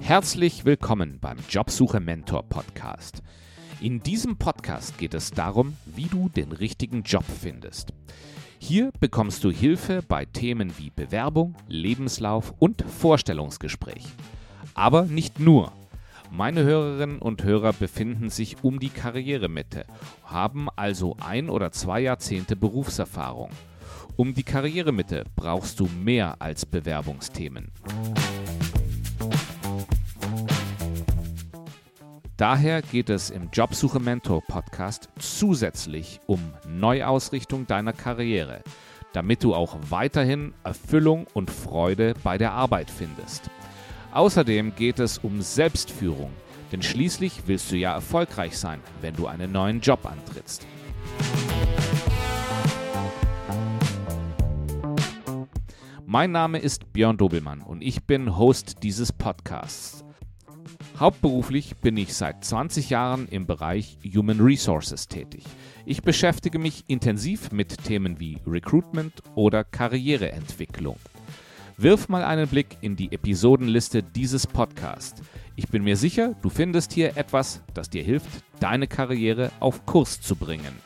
Herzlich willkommen beim Jobsuche Mentor Podcast. In diesem Podcast geht es darum, wie du den richtigen Job findest. Hier bekommst du Hilfe bei Themen wie Bewerbung, Lebenslauf und Vorstellungsgespräch. Aber nicht nur. Meine Hörerinnen und Hörer befinden sich um die Karrieremitte, haben also ein oder zwei Jahrzehnte Berufserfahrung. Um die Karrieremitte brauchst du mehr als Bewerbungsthemen. Daher geht es im Jobsuche Mentor Podcast zusätzlich um Neuausrichtung deiner Karriere, damit du auch weiterhin Erfüllung und Freude bei der Arbeit findest. Außerdem geht es um Selbstführung, denn schließlich willst du ja erfolgreich sein, wenn du einen neuen Job antrittst. Mein Name ist Björn Dobelmann und ich bin Host dieses Podcasts. Hauptberuflich bin ich seit 20 Jahren im Bereich Human Resources tätig. Ich beschäftige mich intensiv mit Themen wie Recruitment oder Karriereentwicklung. Wirf mal einen Blick in die Episodenliste dieses Podcasts. Ich bin mir sicher, du findest hier etwas, das dir hilft, deine Karriere auf Kurs zu bringen.